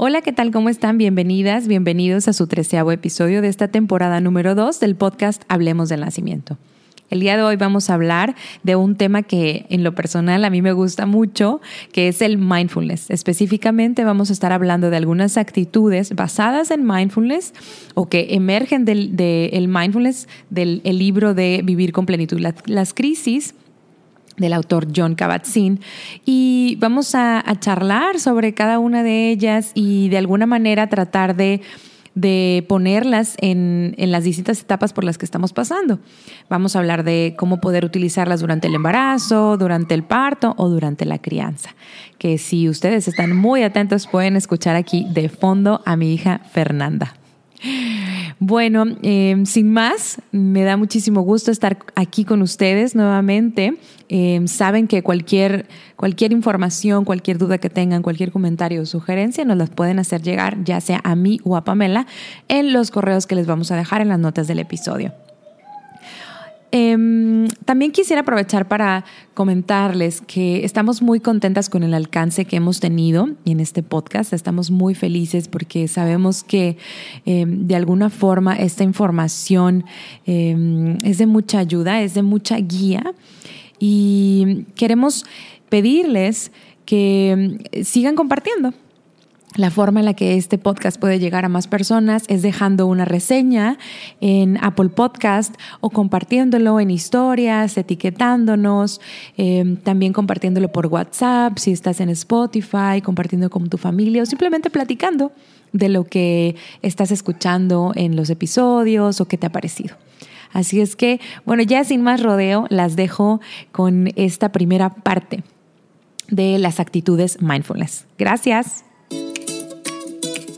Hola, ¿qué tal? ¿Cómo están? Bienvenidas, bienvenidos a su treceavo episodio de esta temporada número 2 del podcast Hablemos del Nacimiento. El día de hoy vamos a hablar de un tema que en lo personal a mí me gusta mucho, que es el mindfulness. Específicamente vamos a estar hablando de algunas actitudes basadas en mindfulness o que emergen del mindfulness del libro de Vivir con plenitud. las crisis del autor John Kabat-Zinn y vamos a, charlar sobre cada una de ellas y de alguna manera tratar de, ponerlas en, en, las distintas etapas por las que estamos pasando. Vamos a hablar de cómo poder utilizarlas durante el embarazo, durante el parto o durante la crianza. Que si ustedes están muy atentos pueden escuchar aquí de fondo a mi hija Fernanda. Bueno, em, sin más, me da muchísimo gusto estar aquí con ustedes nuevamente. Em, saben que cualquier, cualquier información, cualquier duda que tengan, cualquier comentario o sugerencia, nos las pueden hacer llegar ya sea a mí o a Pamela en los correos que les vamos a dejar en las notas del episodio. Em, también quisiera aprovechar para comentarles que estamos muy contentas con el alcance que hemos tenido en este podcast. Estamos muy felices porque sabemos que em, de alguna forma esta información em, es de mucha ayuda, es de mucha guía y queremos pedirles que sigan compartiendo la forma en la que este podcast puede llegar a más personas es dejando una reseña en Apple Podcast o compartiéndolo en historias, etiquetándonos, eh, también compartiéndolo por WhatsApp, si estás en Spotify, compartiendo con tu familia o simplemente platicando de lo que estás escuchando en los episodios o qué te ha parecido. Así es que, bueno, ya sin más rodeo, las dejo con esta primera parte de las actitudes mindfulness. Gracias.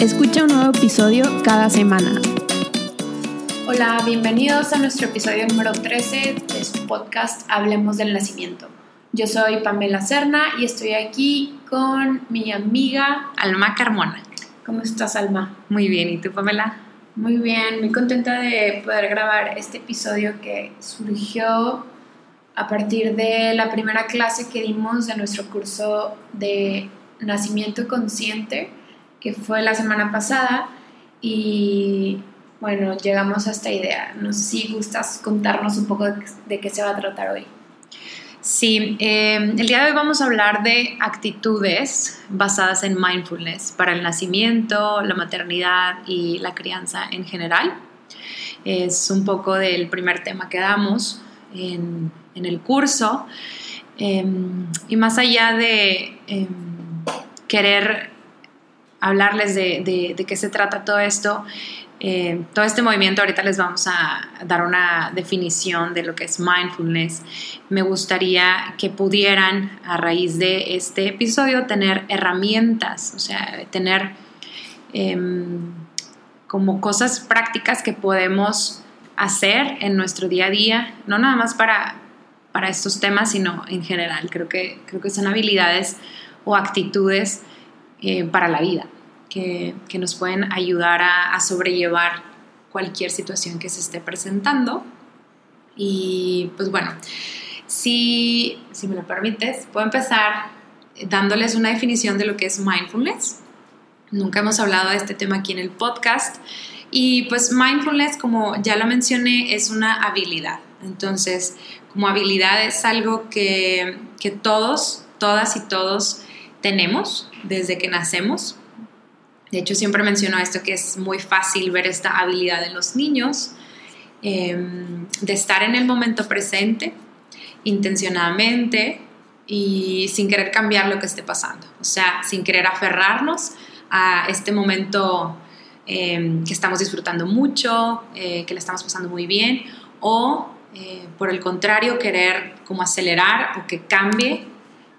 Escucha un nuevo episodio cada semana. Hola, bienvenidos a nuestro episodio número 13 de su podcast Hablemos del Nacimiento. Yo soy Pamela Serna y estoy aquí con mi amiga Alma Carmona. ¿Cómo estás, Alma? Muy bien, ¿y tú, Pamela? Muy bien, muy contenta de poder grabar este episodio que surgió a partir de la primera clase que dimos de nuestro curso de nacimiento consciente que fue la semana pasada y bueno, llegamos a esta idea. No sé si gustas contarnos un poco de, qué se va a tratar hoy. Sí, em, el día de hoy vamos a hablar de actitudes basadas en mindfulness para el nacimiento, la maternidad y la crianza en general. Es un poco del primer tema que damos en, en el curso. Em, y más allá de em, querer hablarles de, de, qué se trata todo esto. Eh, todo este movimiento, ahorita les vamos a dar una definición de lo que es mindfulness. Me gustaría que pudieran, a raíz de este episodio, tener herramientas, o sea, tener em, como cosas prácticas que podemos hacer en nuestro día a día, no nada más para, para estos temas, sino en general. Creo que, creo que son habilidades o actitudes eh, para la vida, que, que, nos pueden ayudar a, sobrellevar cualquier situación que se esté presentando. Y pues bueno, si, si me lo permites, puedo empezar dándoles una definición de lo que es mindfulness. Nunca hemos hablado de este tema aquí en el podcast. Y pues mindfulness, como ya lo mencioné, es una habilidad. Entonces, como habilidad es algo que, que todos, todas y todos tenemos desde que nacemos. De hecho, siempre menciono esto que es muy fácil ver esta habilidad en los niños, em, de estar en el momento presente, intencionadamente y sin querer cambiar lo que esté pasando. O sea, sin querer aferrarnos a este momento em, que estamos disfrutando mucho, eh, que le estamos pasando muy bien, o eh, por el contrario, querer como acelerar o que cambie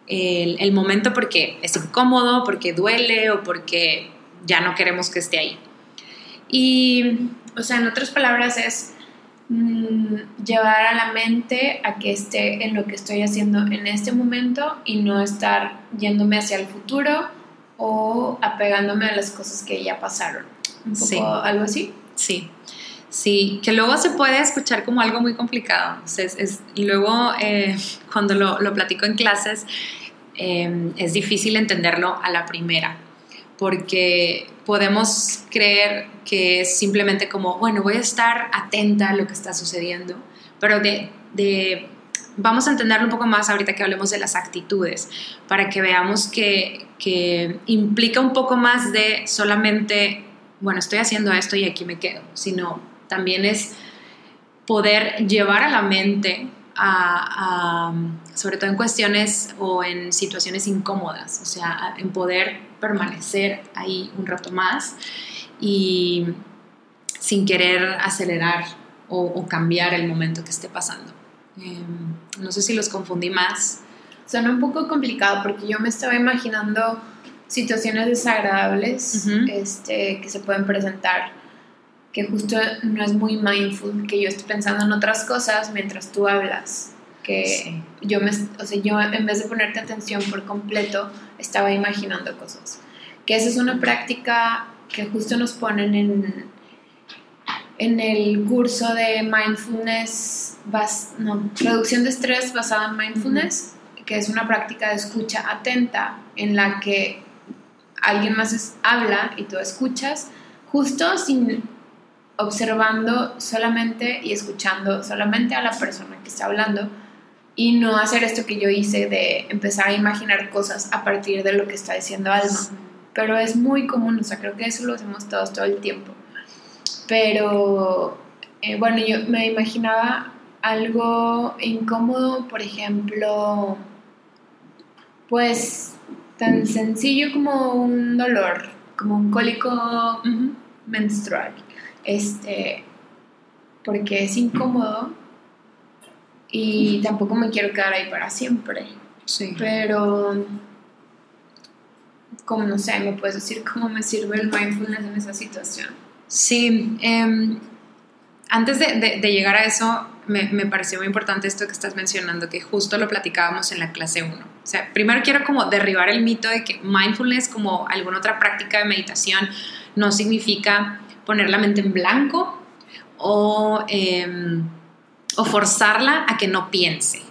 el, momento porque es incómodo, porque duele o porque ya no queremos que esté ahí. Y, o sea, en otras palabras es mm, llevar a la mente a que esté en lo que estoy haciendo en este momento y no estar yéndome hacia el futuro o apegándome a las cosas que ya pasaron. Un poco algo así. Sí. Sí, que luego se puede escuchar como algo muy complicado. es, y luego eh, cuando lo, lo, platico en clases, em, es difícil entenderlo a la primera, porque podemos creer que es simplemente como, bueno, voy a estar atenta a lo que está sucediendo, pero de, de vamos a entenderlo un poco más ahorita que hablemos de las actitudes, para que veamos que, que implica un poco más de solamente, bueno, estoy haciendo esto y aquí me quedo, sino también es poder llevar a la mente a, sobre todo en cuestiones o en situaciones incómodas, o sea, en poder permanecer ahí un rato más y sin querer acelerar o, cambiar el momento que esté pasando. Em, no sé si los confundí más. Suena un poco complicado porque yo me estaba imaginando situaciones desagradables este, que se pueden presentar que justo no es muy mindful, que yo estoy pensando en otras cosas mientras tú hablas, que yo, me, o sea, yo en vez de ponerte atención por completo, estaba imaginando cosas. Que esa es una práctica que justo nos ponen en, en el curso de mindfulness, no, reducción de estrés basada en mindfulness, que es una práctica de escucha atenta en la que alguien más habla y tú escuchas, justo sin observando solamente y escuchando solamente a la persona que está hablando y no hacer esto que yo hice de empezar a imaginar cosas a partir de lo que está diciendo Alma. Pero es muy común, o sea, creo que eso lo hacemos todos todo el tiempo. Pero eh, bueno, yo me imaginaba algo incómodo, por ejemplo, pues tan sencillo como un dolor, como un cólico menstrual este, porque es incómodo y tampoco me quiero quedar ahí para siempre. Sí. Pero, como no sé, ¿me puedes decir cómo me sirve el mindfulness en esa situación? Sí, em, antes de, de, llegar a eso, me, me, pareció muy importante esto que estás mencionando, que justo lo platicábamos en la clase 1. O sea, primero quiero como derribar el mito de que mindfulness, como alguna otra práctica de meditación, no significa poner la mente en blanco o, em, o forzarla a que no piense.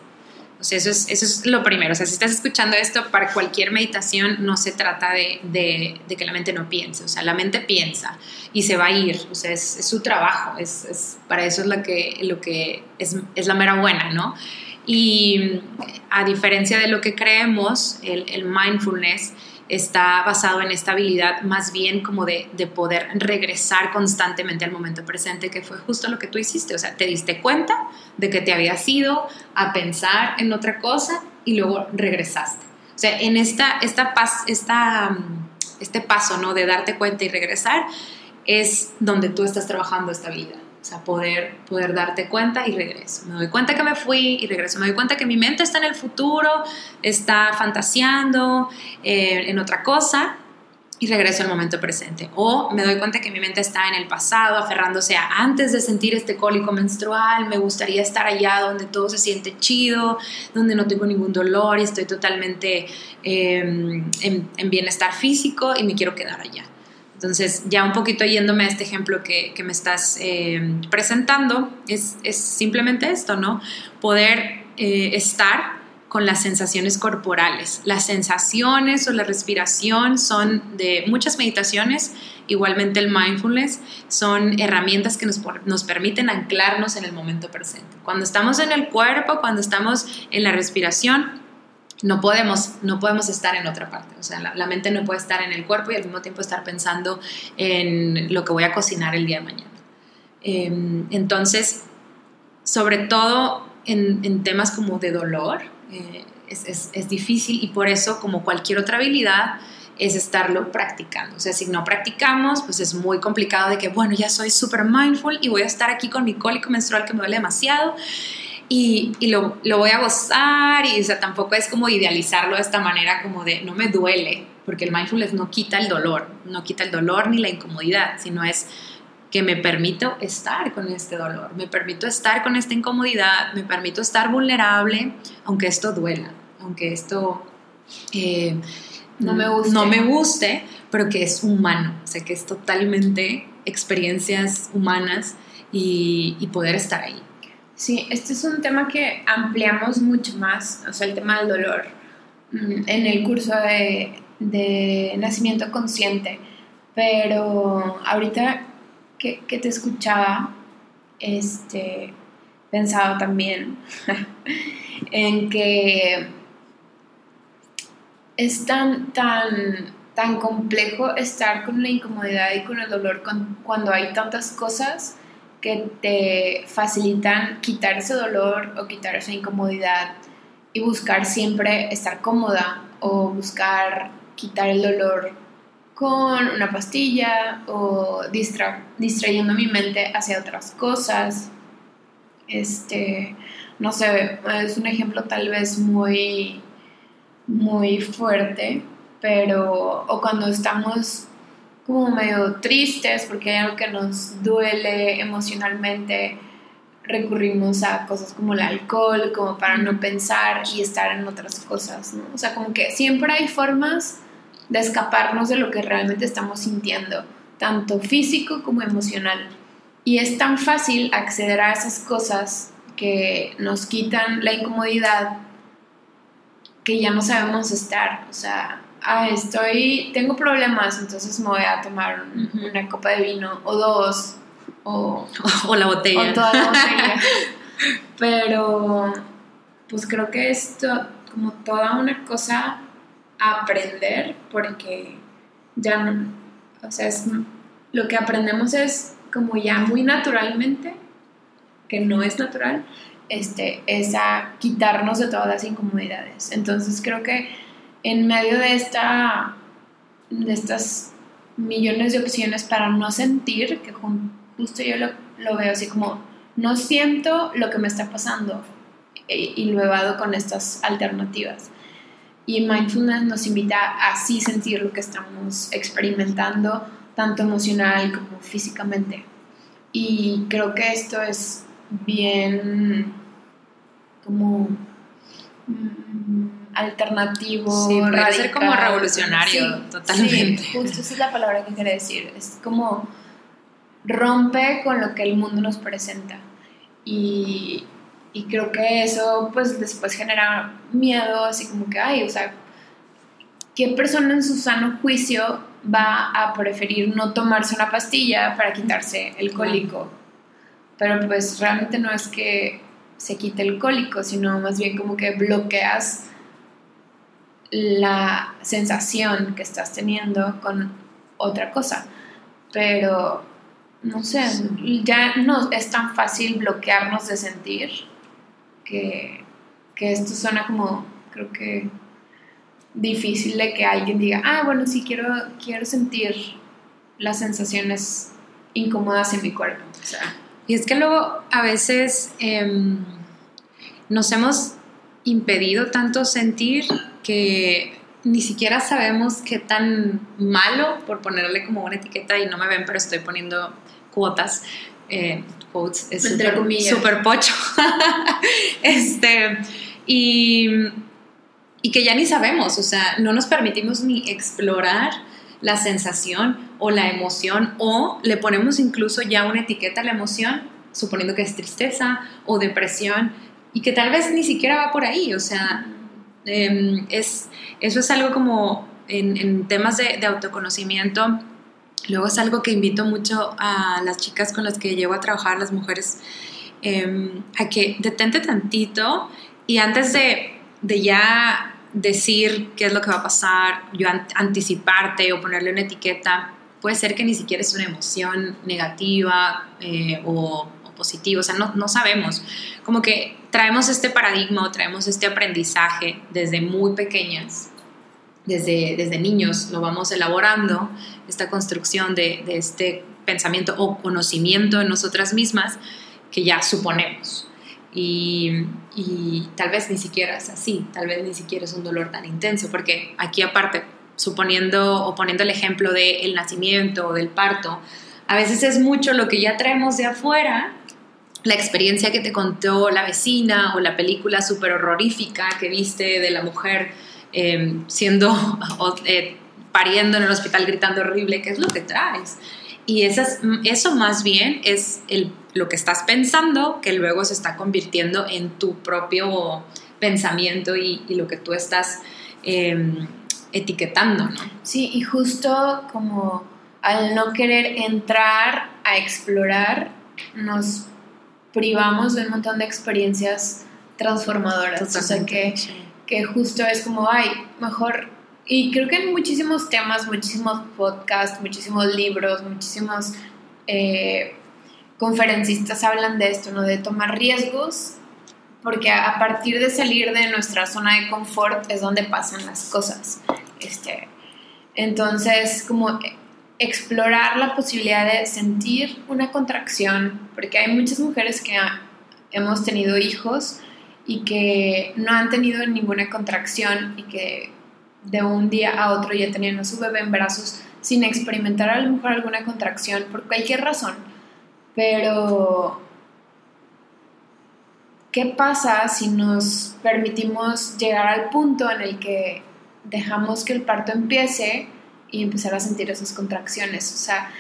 O sea, eso es, eso es lo primero. O sea, si estás escuchando esto para cualquier meditación, no se trata de, de, de que la mente no piense. O sea, la mente piensa y se va a ir. O sea, es, es su trabajo. Es, es, para eso es lo que, lo que es, es la mera buena, ¿no? Y a diferencia de lo que creemos, el, el mindfulness está basado en esta habilidad más bien como de, de, poder regresar constantemente al momento presente, que fue justo lo que tú hiciste. O sea, te diste cuenta de que te habías ido a pensar en otra cosa y luego regresaste. O sea, en esta, esta, paz, esta, este paso ¿no? de darte cuenta y regresar es donde tú estás trabajando esta habilidad. O sea, poder, poder darte cuenta y regreso. Me doy cuenta que me fui y regreso. Me doy cuenta que mi mente está en el futuro, está fantaseando eh, en otra cosa y regreso al momento presente. O me doy cuenta que mi mente está en el pasado, aferrándose a antes de sentir este cólico menstrual, me gustaría estar allá donde todo se siente chido, donde no tengo ningún dolor y estoy totalmente eh, en bienestar físico y me quiero quedar allá. Entonces, ya un poquito yéndome a este ejemplo que, me estás eh, presentando, es, simplemente esto, ¿no? Poder eh, estar con las sensaciones corporales. Las sensaciones o la respiración son de muchas meditaciones, igualmente el mindfulness, son herramientas que nos, nos permiten anclarnos en el momento presente. Cuando estamos en el cuerpo, cuando estamos en la respiración, no podemos, no podemos estar en otra parte. O sea, la, mente no puede estar en el cuerpo y al mismo tiempo estar pensando en lo que voy a cocinar el día de mañana. Em, entonces, sobre todo en, temas como de dolor, eh, es, es, difícil y por eso, como cualquier otra habilidad, es estarlo practicando. O sea, si no practicamos, pues es muy complicado de que, bueno, ya soy súper mindful y voy a estar aquí con mi cólico menstrual que me duele demasiado y, y lo, lo, voy a gozar y o sea, tampoco es como idealizarlo de esta manera como de no me duele, porque el mindfulness no quita el dolor, no quita el dolor ni la incomodidad, sino es que me permito estar con este dolor, me permito estar con esta incomodidad, me permito estar vulnerable, aunque esto duela, aunque esto eh, no, me guste. no me guste, pero que es humano, o sea, que es totalmente experiencias humanas y, y poder estar ahí. Sí, este es un tema que ampliamos mucho más, o sea, el tema del dolor, mm, en el curso de, de nacimiento consciente, pero ahorita que, que, te escuchaba, este, pensaba también en que es tan, tan tan complejo estar con la incomodidad y con el dolor cuando hay tantas cosas que te facilitan quitar ese dolor o quitar esa incomodidad y buscar siempre estar cómoda o buscar quitar el dolor con una pastilla o distrayendo mi mente hacia otras cosas. Este, no sé, es un ejemplo tal vez muy, muy fuerte, pero o cuando estamos como medio tristes porque hay algo que nos duele emocionalmente, recurrimos a cosas como el alcohol, como para no pensar y estar en otras cosas, ¿no? O sea, como que siempre hay formas de escaparnos de lo que realmente estamos sintiendo, tanto físico como emocional. Y es tan fácil acceder a esas cosas que nos quitan la incomodidad que ya no sabemos estar, o sea, ah, estoy, tengo problemas, entonces me voy a tomar una copa de vino o dos, o, o la botella. O toda la botella. Pero, pues creo que esto, como toda una cosa a aprender, porque ya no, o sea, es, lo que aprendemos es como ya muy naturalmente, que no es natural, este, es a quitarnos de todas las incomodidades. Entonces creo que en medio de, esta, de estas millones de opciones para no sentir, que justo yo lo, veo así como, no siento lo que me está pasando y, lo evado con estas alternativas. Y mindfulness nos invita a así sentir lo que estamos experimentando, tanto emocional como físicamente. Y creo que esto es bien como mm, alternativo. Sí, puede ser como revolucionario, totalmente. Sí, justo esa es la palabra que quiere decir. Es como rompe con lo que el mundo nos presenta. Y, y creo que eso, pues después genera miedo, así como que, ay, o sea, ¿qué persona en su sano juicio va a preferir no tomarse una pastilla para quitarse el cólico? Pero pues realmente no es que se quite el cólico, sino más bien como que bloqueas la sensación que estás teniendo con otra cosa. Pero, no sé, ya no es tan fácil bloquearnos de sentir que, que esto suena como, creo que difícil de que alguien diga, ah, bueno, sí, quiero, quiero sentir las sensaciones incómodas en mi cuerpo. y es que luego a veces em, nos hemos impedido tanto sentir que ni siquiera sabemos qué tan malo, por ponerle como una etiqueta, y no me ven, pero estoy poniendo cuotas, eh, quotes, es súper pocho. este, y, y que ya ni sabemos, o sea, no nos permitimos ni explorar la sensación o la emoción, o le ponemos incluso ya una etiqueta a la emoción, suponiendo que es tristeza o depresión, y que tal vez ni siquiera va por ahí, o sea, Em, es, eso es algo como en, temas de, autoconocimiento. Luego es algo que invito mucho a las chicas con las que llevo a trabajar, las mujeres, em, a que detente tantito y antes de, de, ya decir qué es lo que va a pasar, yo anticiparte o ponerle una etiqueta, puede ser que ni siquiera es una emoción negativa eh, o, o, positiva, o sea, no, no sabemos. Como que traemos este paradigma o traemos este aprendizaje desde muy pequeñas, desde, desde niños, lo vamos elaborando, esta construcción de, de este pensamiento o conocimiento en nosotras mismas que ya suponemos. Y, y, tal vez ni siquiera es así, tal vez ni siquiera es un dolor tan intenso, porque aquí aparte, suponiendo o poniendo el ejemplo del nacimiento o del parto, a veces es mucho lo que ya traemos de afuera, la experiencia que te contó la vecina o la película súper horrorífica que viste de la mujer eh, siendo, eh, pariendo en el hospital gritando horrible, ¿qué es lo que traes? Y esas, eso más bien es el, lo que estás pensando que luego se está convirtiendo en tu propio pensamiento y, lo que tú estás em, etiquetando, ¿no? Sí, y justo como al no querer entrar a explorar, nos privamos de un montón de experiencias transformadoras. O sea, que, que justo es como, ay, mejor y creo que en muchísimos temas, muchísimos podcasts, muchísimos libros, muchísimos eh, conferencistas hablan de esto, ¿no? De tomar riesgos, porque a partir de salir de nuestra zona de confort es donde pasan las cosas. Este, entonces, como explorar la posibilidad de sentir una contracción, porque hay muchas mujeres que hemos tenido hijos y que no han tenido ninguna contracción y que de un día a otro ya tenían a su bebé en brazos sin experimentar a lo mejor alguna contracción por cualquier razón. Pero, ¿qué pasa si nos permitimos llegar al punto en el que dejamos que el parto empiece y empezar a sentir esas contracciones? O sea,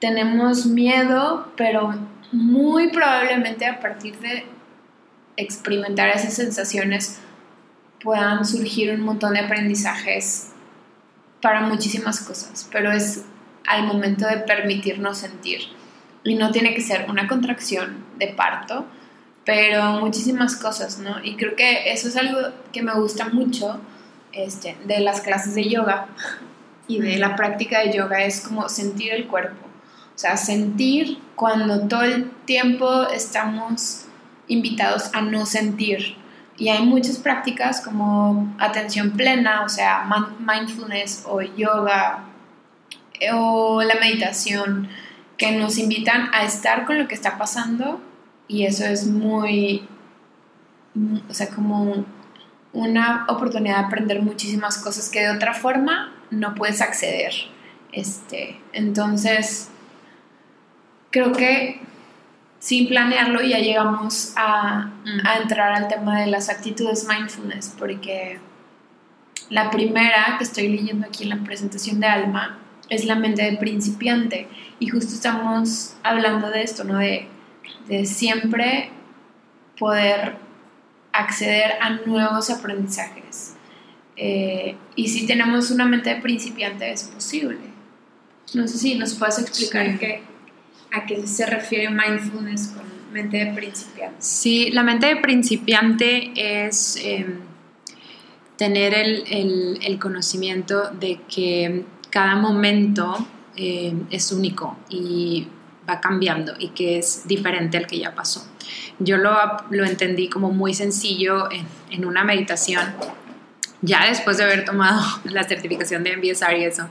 tenemos miedo, pero muy probablemente a partir de experimentar esas sensaciones puedan surgir un montón de aprendizajes para muchísimas cosas, pero es al momento de permitirnos sentir. Y no tiene que ser una contracción de parto, pero muchísimas cosas, ¿no? Y creo que eso es algo que me gusta mucho este, de las clases de yoga y de la práctica de yoga, es como sentir el cuerpo. O sea, sentir cuando todo el tiempo estamos invitados a no sentir, y hay muchas prácticas como atención plena, o sea, mindfulness o yoga o la meditación, que nos invitan a estar con lo que está pasando y eso es muy, o sea, como una oportunidad de aprender muchísimas cosas que de otra forma no puedes acceder. Este, entonces, creo que sin planearlo ya llegamos a, entrar al tema de las actitudes mindfulness, porque la primera que estoy leyendo aquí en la presentación de Alma es la mente de principiante y justo estamos hablando de esto, ¿no? De, siempre poder acceder a nuevos aprendizajes. Eh, y si tenemos una mente de principiante es posible. No sé si nos puedes explicar qué, a qué se refiere mindfulness con mente de principiante. Sí, la mente de principiante es em, tener el, conocimiento de que cada momento em, es único y va cambiando y que es diferente al que ya pasó. Yo lo, lo entendí como muy sencillo en, en, una meditación, ya después de haber tomado la certificación de MBSR y eso,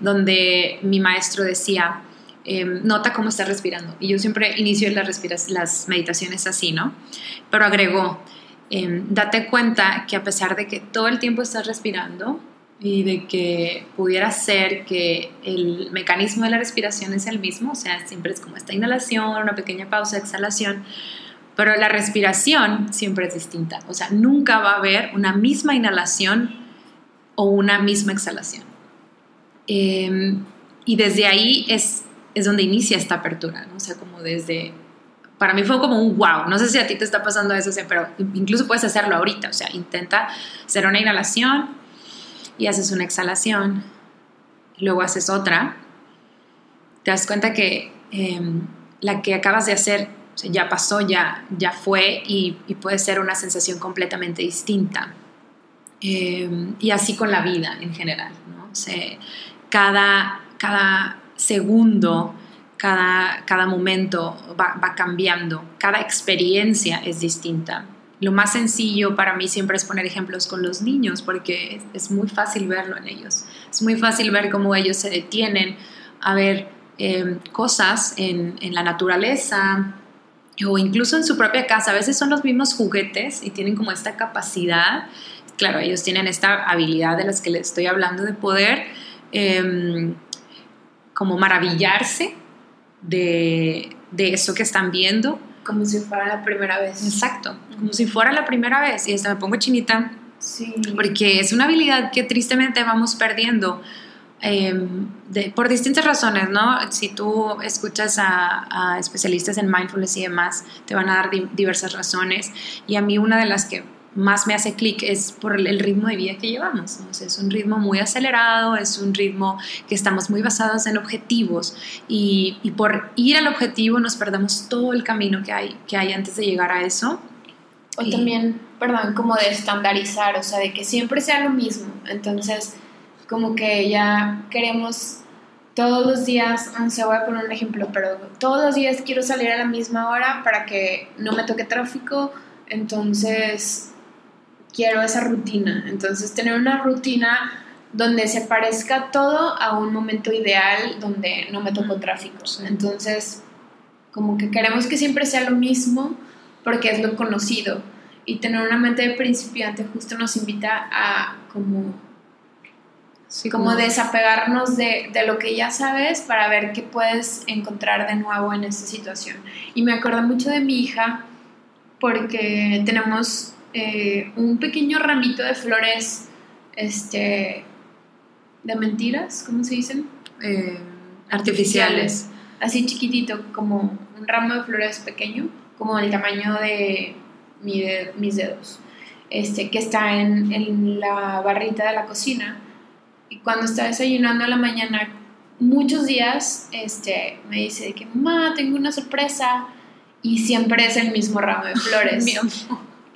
donde mi maestro decía, Em, nota cómo estás respirando. Y yo siempre inicio las, las meditaciones así, ¿no? Pero agregó, em, date cuenta que a pesar de que todo el tiempo estás respirando y de que pudiera ser que el mecanismo de la respiración es el mismo, o sea, siempre es como esta inhalación, una pequeña pausa, exhalación, pero la respiración siempre es distinta, o sea, nunca va a haber una misma inhalación o una misma exhalación. Em, y desde ahí es es donde inicia esta apertura, ¿no? O sea, como desde... Para mí fue como un wow, no sé si a ti te está pasando eso, pero incluso puedes hacerlo ahorita, o sea, intenta hacer una inhalación y haces una exhalación, luego haces otra, te das cuenta que em, la que acabas de hacer ya pasó, ya, ya fue y, puede ser una sensación completamente distinta. Em, y así con la vida en general, ¿no? O sea, cada, cada segundo, cada, cada momento va, cambiando, cada experiencia es distinta. Lo más sencillo para mí siempre es poner ejemplos con los niños porque es, muy fácil verlo en ellos. Es muy fácil ver cómo ellos se detienen a ver eh, cosas en, la naturaleza o incluso en su propia casa. A veces son los mismos juguetes y tienen como esta capacidad. Claro, ellos tienen esta habilidad de las que les estoy hablando de poder em, como maravillarse de, de eso que están viendo. Como si fuera la primera vez. Exacto, como si fuera la primera vez. Y hasta me pongo chinita. Sí. Porque es una habilidad que tristemente vamos perdiendo Em, por distintas razones, ¿no? Si tú escuchas a, especialistas en mindfulness y demás, te van a dar diversas razones. Y a mí una de las que más me hace clic es por el, ritmo de vida que llevamos. es un ritmo muy acelerado, es un ritmo que estamos muy basados en objetivos y, y, por ir al objetivo nos perdemos todo el camino que hay, que hay antes de llegar a eso. O también, perdón, como de estandarizar, o sea, de que siempre sea lo mismo. Entonces como que ya queremos todos los días, se voy a poner un ejemplo, pero todos los días quiero salir a la misma hora para que no me toque tráfico, entonces quiero esa rutina. Entonces tener una rutina donde se parezca todo a un momento ideal donde no me toco tráfico. Entonces, como que queremos que siempre sea lo mismo porque es lo conocido. Y tener una mente de principiante justo nos invita a como como, desapegarnos de, lo que ya sabes para ver qué puedes encontrar de nuevo en esta situación. Y me acuerdo mucho de mi hija porque tenemos eh, un pequeño ramito de flores este, de mentiras, ¿cómo se dicen? Eh, artificiales. Así chiquitito, como un ramo de flores pequeño, como el tamaño de, mis dedos, este, que está en, en la barrita de la cocina y cuando está desayunando a la mañana, muchos días este, me dice que, mamá, tengo una sorpresa. Y siempre es el mismo ramo de flores.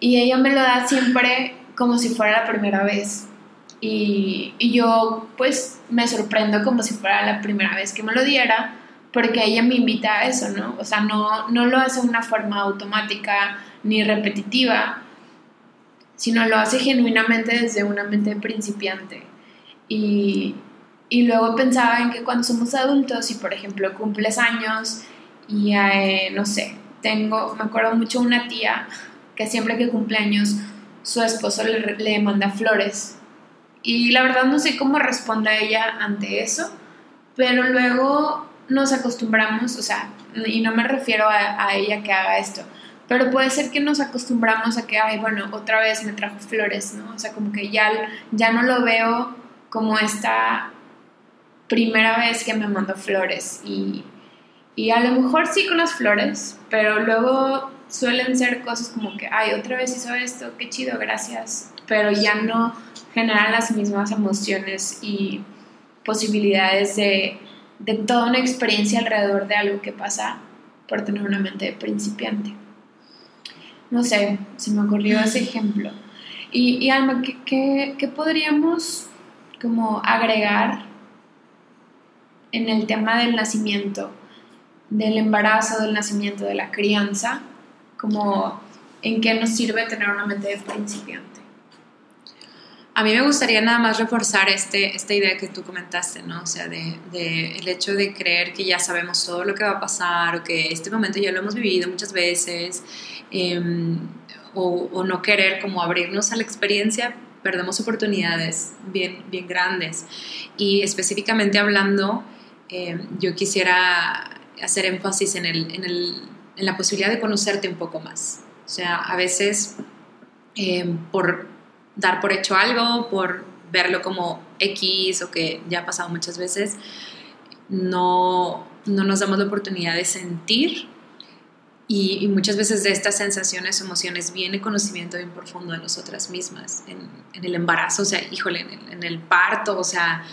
y ella me lo da siempre como si fuera la primera vez. Y, y, yo pues me sorprendo como si fuera la primera vez que me lo diera, porque ella me invita a eso, ¿no? O sea, no, no lo hace de una forma automática ni repetitiva, sino lo hace genuinamente desde una mente principiante. Y, y luego pensaba en que cuando somos adultos y, por ejemplo, cumples años y, eh, no sé, tengo, me acuerdo mucho una tía que siempre que cumple años su esposo le, le manda flores. Y la verdad no sé cómo responde ella ante eso, pero luego nos acostumbramos, o sea, y no me refiero a, a, ella que haga esto, pero puede ser que nos acostumbramos a que, ay, bueno, otra vez me trajo flores, ¿no? O sea, como que ya, ya no lo veo como esta primera vez que me mandó flores y, y a lo mejor sí con las flores, pero luego suelen ser cosas como que, ay, otra vez hizo esto, qué chido, gracias, pero ya no generan las mismas emociones y posibilidades de, de toda una experiencia alrededor de algo que pasa por tener una mente principiante. No sé, se me ocurrió ese ejemplo. Y, y Alma, ¿qué, qué, qué podríamos como agregar en el tema del nacimiento, del embarazo, del nacimiento, de la crianza, como en qué nos sirve tener una mente de principiante. A mí me gustaría nada más reforzar este, esta idea que tú comentaste, ¿no? O sea, de, el hecho de creer que ya sabemos todo lo que va a pasar o que este momento ya lo hemos vivido muchas veces em, o, o, no querer como abrirnos a la experiencia perdemos oportunidades bien, bien grandes. Y específicamente hablando, eh, yo quisiera hacer énfasis en, el, en, el, en, la posibilidad de conocerte un poco más. O sea, a veces eh, por dar por hecho algo, por verlo como X o que ya ha pasado muchas veces, no, no nos damos la oportunidad de sentir y, muchas veces de estas sensaciones, emociones, viene conocimiento bien profundo de nosotras mismas, en, el embarazo, o sea, híjole, en el, parto, o sea,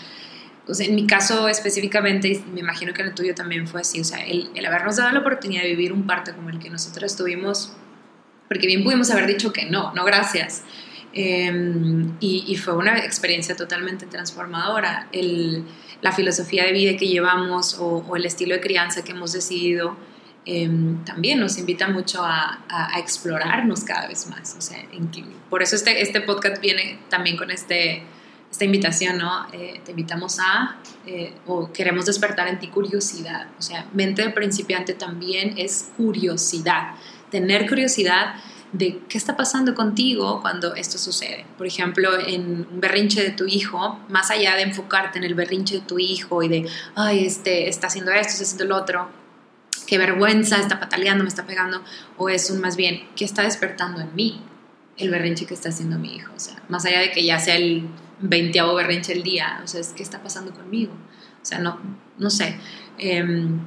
en mi caso específicamente, y me imagino que en el tuyo también fue así, o sea, el, habernos dado la oportunidad de vivir un parto como el que nosotras tuvimos, porque bien pudimos haber dicho que no, no gracias. Em, y, fue una experiencia totalmente transformadora. El, la filosofía de vida que llevamos o, o, el estilo de crianza que hemos decidido Em, también nos invita mucho a, explorarnos cada vez más. O sea, por eso este, este podcast viene también con este, esta invitación, ¿no? Eh, te invitamos a, eh, o queremos despertar en ti curiosidad. O sea, mente de principiante también es curiosidad. Tener curiosidad de qué está pasando contigo cuando esto sucede. Por ejemplo, en un berrinche de tu hijo, más allá de enfocarte en el berrinche de tu hijo y de, ay, este está haciendo esto, está haciendo lo otro, qué vergüenza, está pataleando, me está pegando, o es un más bien, ¿qué está despertando en mí el berrinche que está haciendo mi hijo? O sea, más allá de que ya sea el veinteavo berrinche el día, o sea, es qué está pasando conmigo. O sea, no, no sé. Em,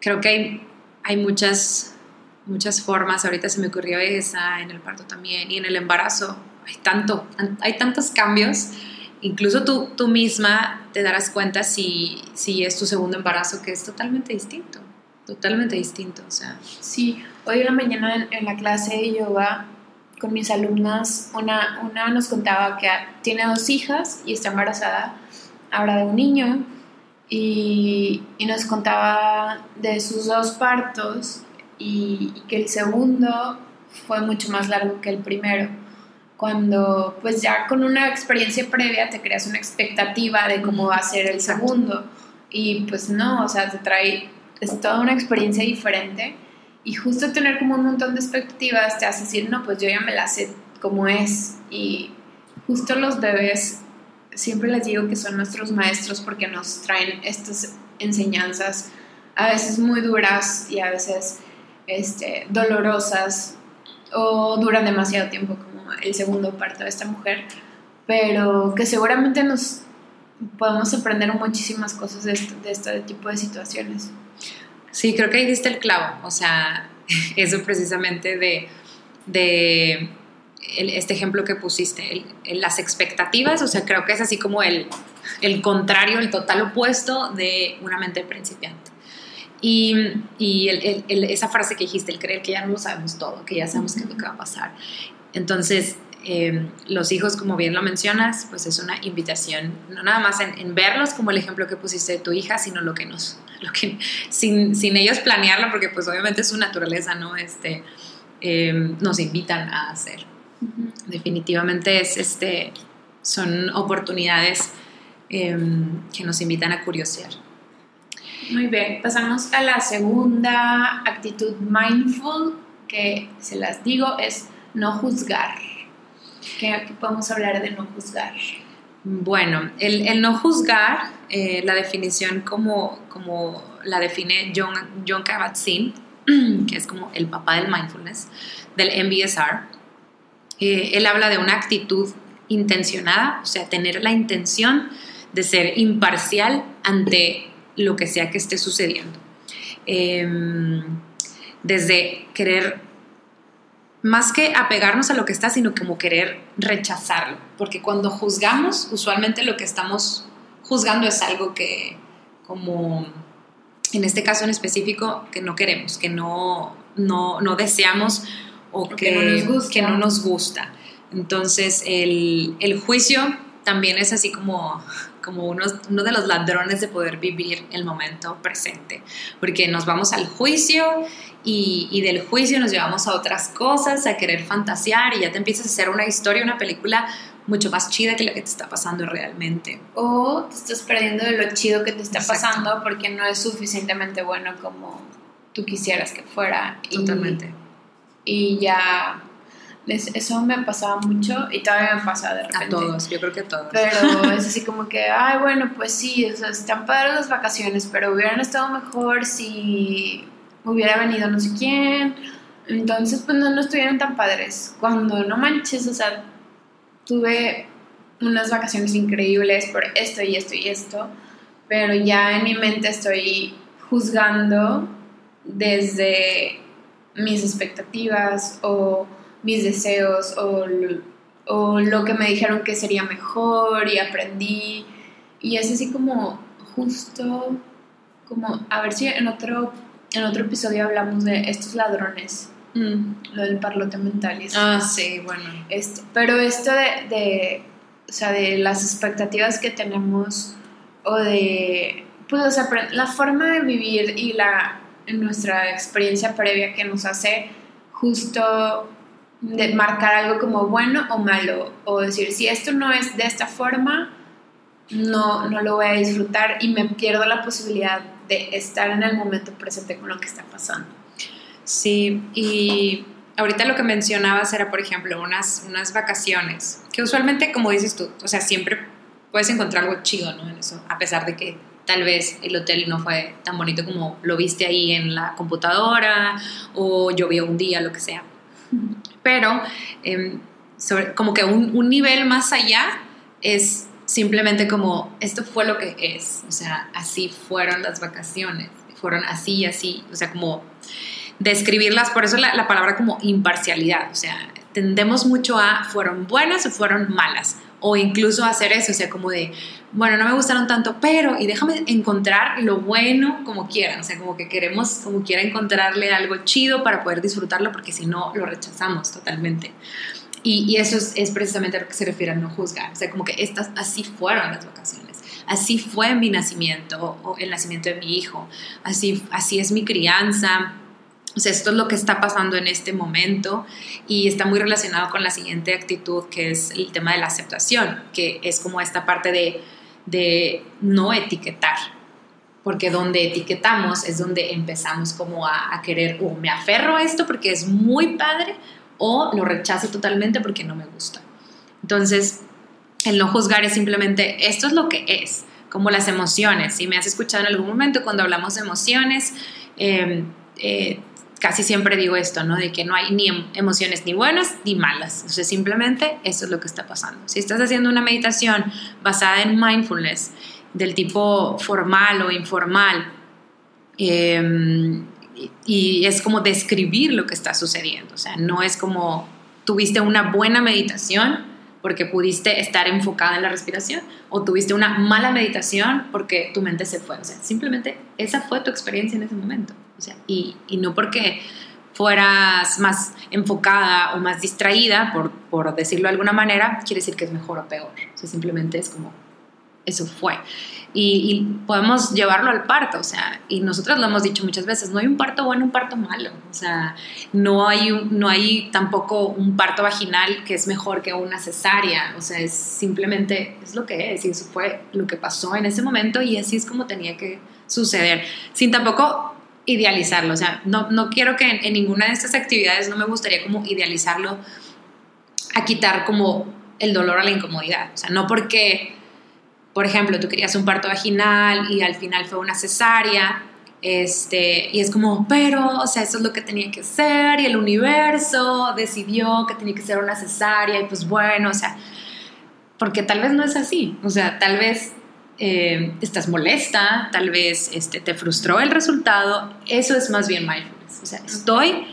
creo que hay, hay muchas, muchas formas, ahorita se me ocurrió esa, en el parto también, y en el embarazo, hay, tanto, hay tantos cambios incluso tú, tú misma te darás cuenta si, si es tu segundo embarazo, que es totalmente distinto totalmente distinto. O sea. Sí, hoy en la mañana en, la clase de yoga con mis alumnas, una, una nos contaba que tiene dos hijas y está embarazada ahora de un niño y, y nos contaba de sus dos partos y, y, que el segundo fue mucho más largo que el primero. Cuando pues ya con una experiencia previa te creas una expectativa de cómo va a ser el segundo y pues no, o sea, te trae es toda una experiencia diferente y justo tener como un montón de expectativas te hace decir, no, pues yo ya me la sé como es y justo los bebés siempre les digo que son nuestros maestros porque nos traen estas enseñanzas a veces muy duras y a veces este, dolorosas o duran demasiado tiempo como el segundo parto de esta mujer, pero que seguramente nos podemos aprender muchísimas cosas de, de este tipo de situaciones. Sí, creo que ahí diste el clavo, o sea, eso precisamente de, de este ejemplo que pusiste, las expectativas, o sea, creo que es así como el, el contrario, el total opuesto de una mente principiante. Y, y esa frase que dijiste, el creer que ya no lo sabemos todo, que ya sabemos qué que va a pasar. Entonces, Em, los hijos, como bien lo mencionas, pues es una invitación, no nada más en, verlos como el ejemplo que pusiste de tu hija, sino lo que nos, lo que, sin, sin ellos planearlo, porque pues obviamente es su naturaleza, ¿no? Este, em, nos invitan a hacer. Definitivamente es, este, son oportunidades em, que nos invitan a curiosear. Muy bien, pasamos a la segunda actitud mindful, que se las digo, es no juzgar. ¿Qué, podemos hablar de no juzgar? Bueno, el, no juzgar, eh, la definición como, como la define John, John Kabat-Zinn, que es como el papá del mindfulness, del MBSR, eh, él habla de una actitud intencionada, o sea, tener la intención de ser imparcial ante lo que sea que esté sucediendo. Em, desde querer más que apegarnos a lo que está, sino como querer rechazarlo. Porque cuando juzgamos, usualmente lo que estamos juzgando es algo que, como en este caso en específico, que no queremos, que no, no, no deseamos o que, no nos gusta. que no nos gusta. Entonces, el, el juicio también es así como, como uno, uno de los ladrones de poder vivir el momento presente, porque nos vamos al juicio y, y, del juicio nos llevamos a otras cosas, a querer fantasear y ya te empiezas a hacer una historia, una película mucho más chida que la que te está pasando realmente. O te estás perdiendo de lo chido que te está pasando porque no es suficientemente bueno como tú quisieras que fuera. Totalmente. Y, y ya eso me pasaba mucho y todavía me pasa de repente. A todos, yo creo que a todos. Pero es así como que, ay, bueno, pues sí, o sea, están padres las vacaciones, pero hubieran estado mejor si hubiera venido no sé quién. Entonces, pues no, no estuvieron tan padres. Cuando no manches, o sea, tuve unas vacaciones increíbles por esto y esto y esto, pero ya en mi mente estoy juzgando desde mis expectativas o mis deseos o, o, lo que me dijeron que sería mejor y aprendí. Y es así como justo, como, a ver si en otro, en otro episodio hablamos de estos ladrones. Mm. Lo del parlote mental. Y ah, sí, bueno. Este, pero esto de, de, o sea, de las expectativas que tenemos o de, pues, o sea, la forma de vivir y la, nuestra experiencia previa que nos hace justo de marcar algo como bueno o malo, o decir, si esto no es de esta forma, no, no lo voy a disfrutar y me pierdo la posibilidad de estar en el momento presente con lo que está pasando. Sí, y ahorita lo que mencionabas era, por ejemplo, unas, unas vacaciones, que usualmente, como dices tú, o sea, siempre puedes encontrar algo chido, ¿no? En eso, a pesar de que tal vez el hotel no fue tan bonito como lo viste ahí en la computadora o llovió un día, lo que sea. Pero em, como que un, nivel más allá es simplemente como, esto fue lo que es, o sea, así fueron las vacaciones, fueron así y así, o sea, como describirlas, por eso la, la, palabra como imparcialidad, o sea, tendemos mucho a fueron buenas o fueron malas, o incluso hacer eso, o sea, como de, bueno, no me gustaron tanto, pero, y déjame encontrar lo bueno como quiera, o sea, como que queremos, como quiera, encontrarle algo chido para poder disfrutarlo, porque si no, lo rechazamos totalmente. Y, eso es, es, precisamente a lo que se refiere a no juzgar, o sea, como que estas, así fueron las vacaciones, así fue mi nacimiento, o el nacimiento de mi hijo, así, así es mi crianza, o sea, esto es lo que está pasando en este momento y está muy relacionado con la siguiente actitud, que es el tema de la aceptación, que es como esta parte de, de no etiquetar, porque donde etiquetamos es donde empezamos como a, querer, o me aferro a esto porque es muy padre, o lo rechazo totalmente porque no me gusta. Entonces, el no juzgar es simplemente, esto es lo que es, como las emociones. Si me has escuchado en algún momento cuando hablamos de emociones, eh, eh, casi siempre digo esto, ¿no? De que no hay ni em, emociones ni buenas ni malas. O sea, simplemente eso es lo que está pasando. Si estás haciendo una meditación basada en mindfulness, del tipo formal o informal, eh, y es como describir lo que está sucediendo. O sea, no es como tuviste una buena meditación porque pudiste estar enfocada en la respiración o tuviste una mala meditación porque tu mente se fue. O sea, simplemente esa fue tu experiencia en ese momento. O sea, y, y no porque fueras más enfocada o más distraída, por, por, decirlo de alguna manera, quiere decir que es mejor o peor. O sea, simplemente es como, eso fue. Y, y, podemos llevarlo al parto, o sea, y nosotros lo hemos dicho muchas veces, no hay un parto bueno, un parto malo, o sea, no hay, no hay tampoco un parto vaginal que es mejor que una cesárea, o sea, es simplemente, es lo que es, y eso fue lo que pasó en ese momento y así es como tenía que suceder, sin tampoco idealizarlo, o sea, no, no quiero que en, ninguna de estas actividades, no me gustaría como idealizarlo a quitar como el dolor a la incomodidad, o sea, no porque, por ejemplo, tú querías un parto vaginal y al final fue una cesárea, este, y es como, pero, o sea, eso es lo que tenía que ser y el universo decidió que tenía que ser una cesárea y pues bueno, o sea, porque tal vez no es así, o sea, tal vez eh, estás molesta, tal vez este, te frustró el resultado, eso es más bien mindfulness. O sea, estoy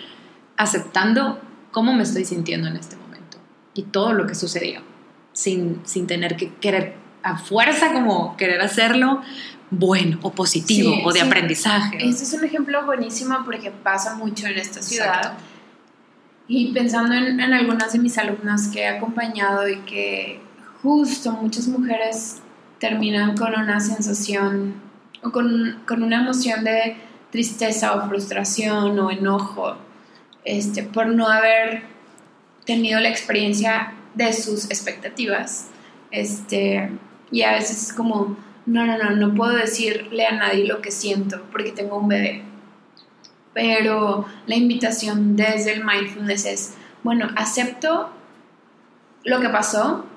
aceptando cómo me estoy sintiendo en este momento y todo lo que sucedió, sin, sin tener que querer a fuerza como querer hacerlo bueno o positivo sí, o de sí. aprendizaje. Este es un ejemplo buenísimo porque pasa mucho en esta ciudad. Exacto. Y pensando en, en algunas de mis alumnas que he acompañado y que justo muchas mujeres terminan con una sensación o con, con, una emoción de tristeza o frustración o enojo este, por no haber tenido la experiencia de sus expectativas. Este, y a veces es como, no, no, no, no puedo decirle a nadie lo que siento porque tengo un bebé. Pero la invitación desde el mindfulness es, bueno, acepto lo que pasó,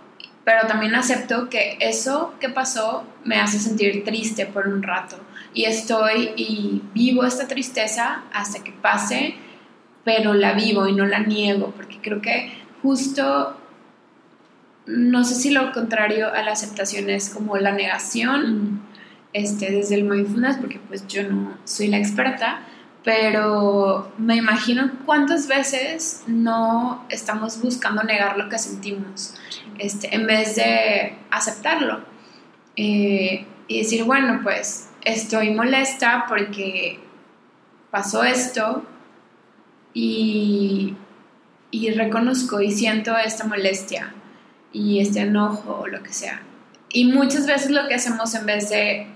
pero también acepto que eso que pasó me hace sentir triste por un rato. Y estoy y vivo esta tristeza hasta que pase, pero la vivo y no la niego, porque creo que justo, no sé si lo contrario a la aceptación es como la negación, este, desde el mindfulness, porque pues yo no soy la experta, pero me imagino cuántas veces no estamos buscando negar lo que sentimos este, en vez de aceptarlo eh, y decir, bueno, pues estoy molesta porque pasó esto y, y reconozco y siento esta molestia y este enojo o lo que sea. Y muchas veces lo que hacemos en vez de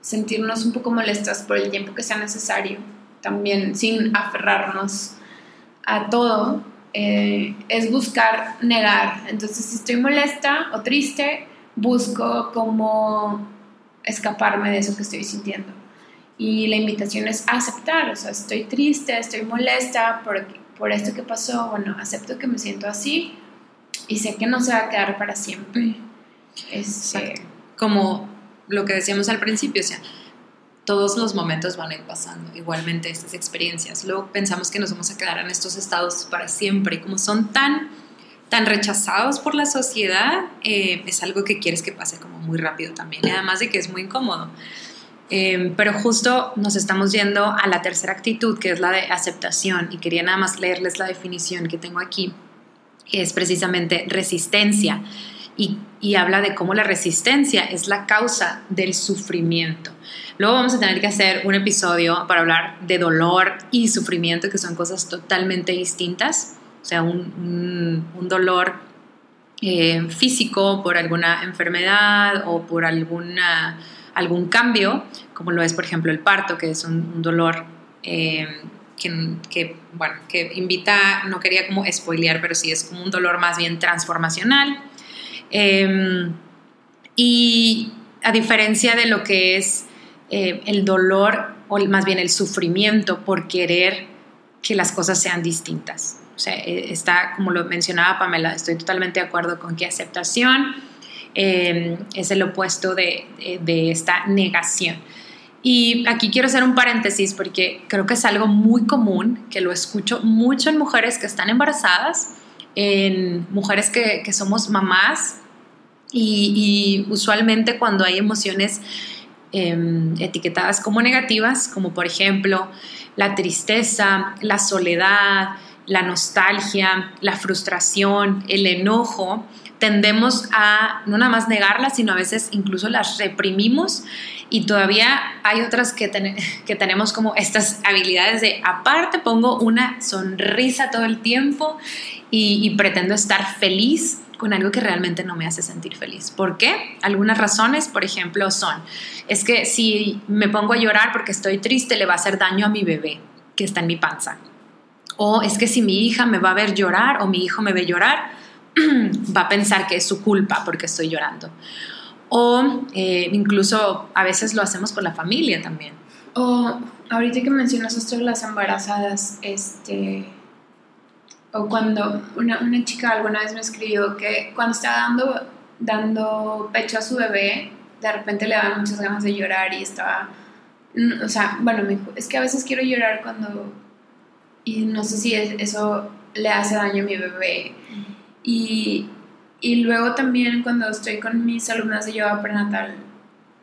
sentirnos un poco molestas por el tiempo que sea necesario, también sin aferrarnos a todo, eh, es buscar negar. Entonces, si estoy molesta o triste, busco cómo escaparme de eso que estoy sintiendo. Y la invitación es aceptar, o sea, estoy triste, estoy molesta por, por esto que pasó, bueno, acepto que me siento así y sé que no se va a quedar para siempre. Este, Como lo que decíamos al principio, o sea, todos los momentos van a ir pasando, igualmente estas experiencias. Luego pensamos que nos vamos a quedar en estos estados para siempre y como son tan, tan rechazados por la sociedad, eh, es algo que quieres que pase como muy rápido también, además de que es muy incómodo. Eh, pero justo nos estamos yendo a la tercera actitud, que es la de aceptación, y quería nada más leerles la definición que tengo aquí, es precisamente resistencia, y, habla de cómo la resistencia es la causa del sufrimiento. Luego vamos a tener que hacer un episodio para hablar de dolor y sufrimiento, que son cosas totalmente distintas. O sea, un, un, dolor eh, físico por alguna enfermedad o por alguna, algún cambio, como lo es, por ejemplo, el parto, que es un, dolor eh, que, que, bueno, que invita, no quería como spoilear, pero sí es como un dolor más bien transformacional. Eh, y a diferencia de lo que es eh, el dolor o más bien el sufrimiento por querer que las cosas sean distintas. O sea, eh, está, como lo mencionaba Pamela, estoy totalmente de acuerdo con que aceptación eh, es el opuesto de, de, esta negación. Y aquí quiero hacer un paréntesis porque creo que es algo muy común, que lo escucho mucho en mujeres que están embarazadas, en mujeres que, que somos mamás y, usualmente cuando hay emociones Em, etiquetadas como negativas, como por ejemplo la tristeza, la soledad, la nostalgia, la frustración, el enojo, tendemos a no nada más negarlas, sino a veces incluso las reprimimos y todavía hay otras que, que tenemos como estas habilidades de aparte pongo una sonrisa todo el tiempo y, pretendo estar feliz con algo que realmente no me hace sentir feliz. ¿Por qué? Algunas razones, por ejemplo, son, es que si me pongo a llorar porque estoy triste, le va a hacer daño a mi bebé que está en mi panza. O es que si mi hija me va a ver llorar o mi hijo me ve llorar, va a pensar que es su culpa porque estoy llorando. O eh, incluso a veces lo hacemos con la familia también. O ahorita que mencionas esto de las embarazadas, este, o cuando una, una, chica alguna vez me escribió que cuando estaba dando, dando pecho a su bebé, de repente le daban muchas ganas de llorar y estaba, o sea, bueno, me dijo, es que a veces quiero llorar cuando, y no sé si eso le hace daño a mi bebé. Y, y luego también cuando estoy con mis alumnas de yoga prenatal,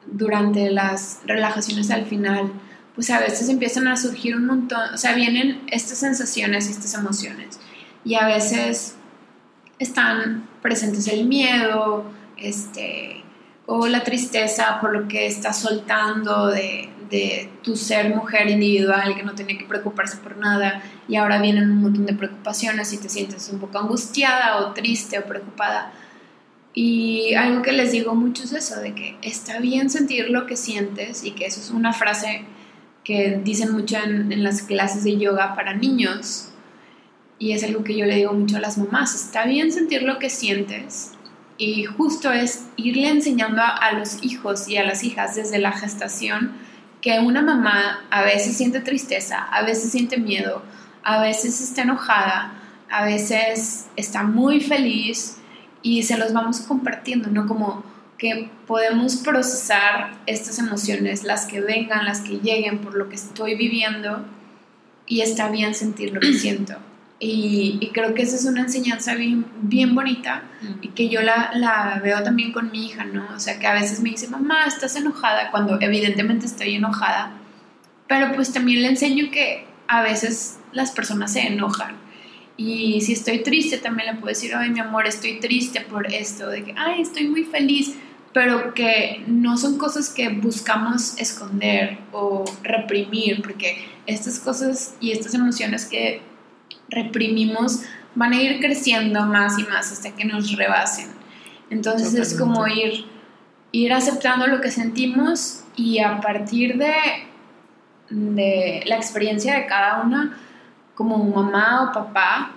durante las relajaciones al final, pues a veces empiezan a surgir un montón, o sea, vienen estas sensaciones y estas emociones y a veces están presentes el miedo, este, o la tristeza por lo que estás soltando de, de, tu ser mujer individual que no tiene que preocuparse por nada y ahora vienen un montón de preocupaciones y te sientes un poco angustiada o triste o preocupada. Y algo que les digo mucho es eso, de que está bien sentir lo que sientes y que eso es una frase que dicen mucho en las clases de yoga para niños, y es algo que yo le digo mucho a las mamás, está bien sentir lo que sientes y justo es irle enseñando a, los hijos y a las hijas desde la gestación que una mamá a veces siente tristeza, a veces siente miedo, a veces está enojada, a veces está muy feliz y se los vamos compartiendo, ¿no? Como que podemos procesar estas emociones, las que vengan, las que lleguen por lo que estoy viviendo y está bien sentir lo que siento. Y, creo que esa es una enseñanza bien, bien bonita y que yo la, la, veo también con mi hija, ¿no? O sea, que a veces me dice, mamá, estás enojada, cuando evidentemente estoy enojada, pero pues también le enseño que a veces las personas se enojan. Y si estoy triste, también le puedo decir, ay, mi amor, estoy triste por esto, de que, ay, estoy muy feliz, pero que no son cosas que buscamos esconder o reprimir, porque estas cosas y estas emociones que reprimimos van a ir creciendo más y más hasta que nos rebasen. Entonces es como ir, ir aceptando lo que sentimos y a partir de, de la experiencia de cada una, como mamá o papá,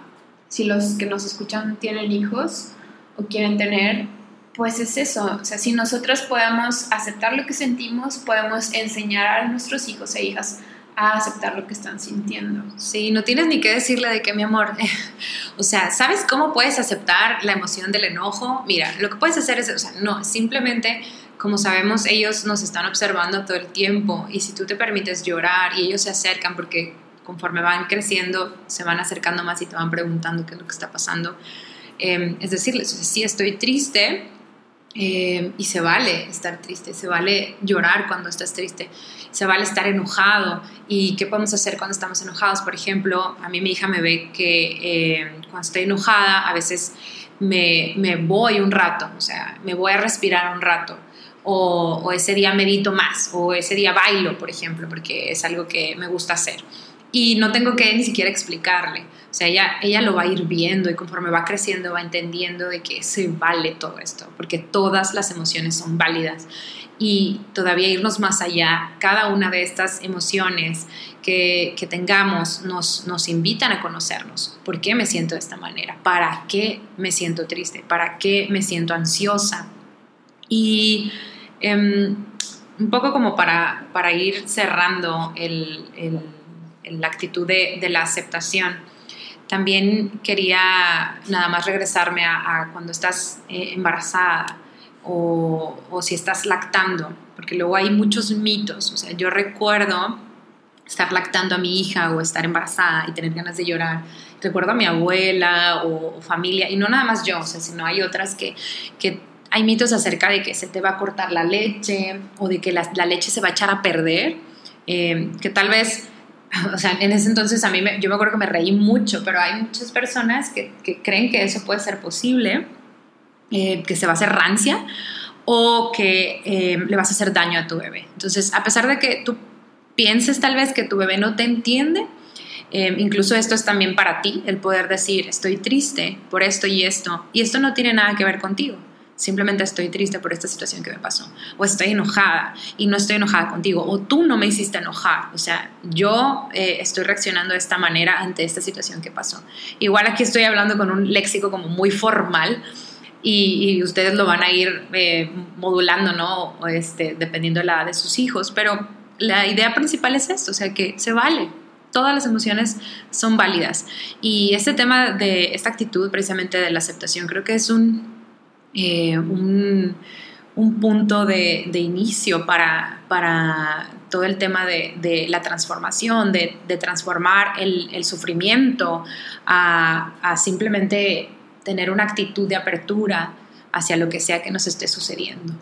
si los que nos escuchan tienen hijos o quieren tener, pues es eso. O sea, si nosotros podemos aceptar lo que sentimos, podemos enseñar a nuestros hijos e hijas a aceptar lo que están sintiendo. Sí, no tienes ni que decirle de que mi amor, o sea, ¿sabes cómo puedes aceptar la emoción del enojo? Mira, lo que puedes hacer es, o sea, no, simplemente, como sabemos, ellos nos están observando todo el tiempo y si tú te permites llorar y ellos se acercan porque conforme van creciendo, se van acercando más y te van preguntando qué es lo que está pasando. Em, es decirles, sí, estoy triste em, y se vale estar triste, se vale llorar cuando estás triste, se vale estar enojado. ¿Y qué podemos hacer cuando estamos enojados? Por ejemplo, a mí mi hija me ve que em, cuando estoy enojada a veces me, me, voy un rato, o sea, me voy a respirar un rato. O, o ese día medito más, o ese día bailo, por ejemplo, porque es algo que me gusta hacer y no tengo que ni siquiera explicarle. O sea, ella, ella lo va a ir viendo y conforme va creciendo va entendiendo de que se vale todo esto, porque todas las emociones son válidas. Y todavía irnos más allá, cada una de estas emociones que, que tengamos nos, nos invitan a conocernos. ¿Por qué me siento de esta manera? ¿Para qué me siento triste? ¿Para qué me siento ansiosa? Y em, un poco como para, para ir cerrando el, el la actitud de, la aceptación. También quería nada más regresarme a, cuando estás eh, embarazada o, si estás lactando, porque luego hay muchos mitos. O sea, yo recuerdo estar lactando a mi hija o estar embarazada y tener ganas de llorar. Recuerdo a mi abuela o, familia, y no nada más yo, o sea, sino hay otras que, que hay mitos acerca de que se te va a cortar la leche o de que la, leche se va a echar a perder, eh, que tal vez o sea, en ese entonces a mí me, yo me acuerdo que me reí mucho, pero hay muchas personas que, que creen que eso puede ser posible, eh, que se va a hacer rancia o que eh, le vas a hacer daño a tu bebé. Entonces, a pesar de que tú pienses tal vez que tu bebé no te entiende, eh, incluso esto es también para ti, el poder decir, estoy triste por esto y esto, y esto no tiene nada que ver contigo simplemente estoy triste por esta situación que me pasó, o estoy enojada y no estoy enojada contigo, o tú no me hiciste enojar, o sea, yo eh, estoy reaccionando de esta manera ante esta situación que pasó. Igual aquí estoy hablando con un léxico como muy formal. Y, ustedes lo van a ir eh, modulando, ¿no? Este, dependiendo de la edad de sus hijos, pero la idea principal es esto, o sea, que se vale, todas las emociones son válidas. Y este tema de esta actitud precisamente de la aceptación creo que es un, eh, un, punto de, inicio para, para, todo el tema de, la transformación, de, transformar el, sufrimiento a, simplemente tener una actitud de apertura hacia lo que sea que nos esté sucediendo.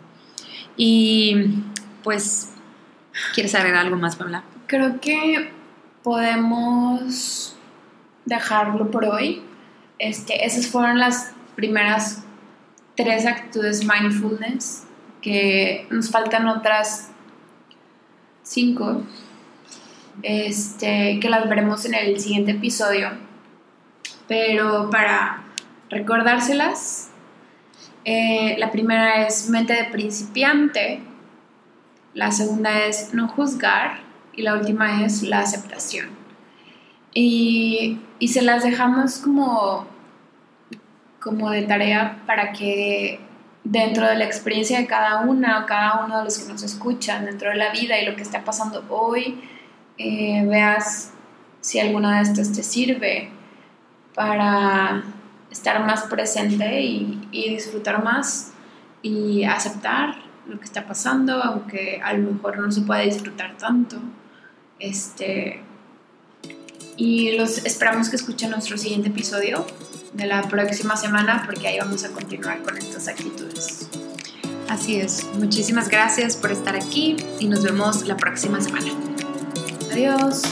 Y pues, ¿quieres agregar algo más, Pamela? Creo que podemos dejarlo por hoy. Este, esas fueron las primeras tres actitudes mindfulness, que nos faltan otras cinco, este, que las veremos en el siguiente episodio. Pero para recordárselas, eh, la primera es mente de principiante, la segunda es no juzgar y la última es la aceptación. Y, y se las dejamos como como de tarea para que dentro de la experiencia de cada una o cada uno de los que nos escuchan, dentro de la vida y lo que está pasando hoy, eh, veas si alguna de estas te sirve para estar más presente y, y, disfrutar más y aceptar lo que está pasando, aunque a lo mejor no se puede disfrutar tanto. Este, y los esperamos que escuchen nuestro siguiente episodio de la próxima semana porque ahí vamos a continuar con estas actitudes. Así es. Muchísimas gracias por estar aquí y nos vemos la próxima semana. Adiós.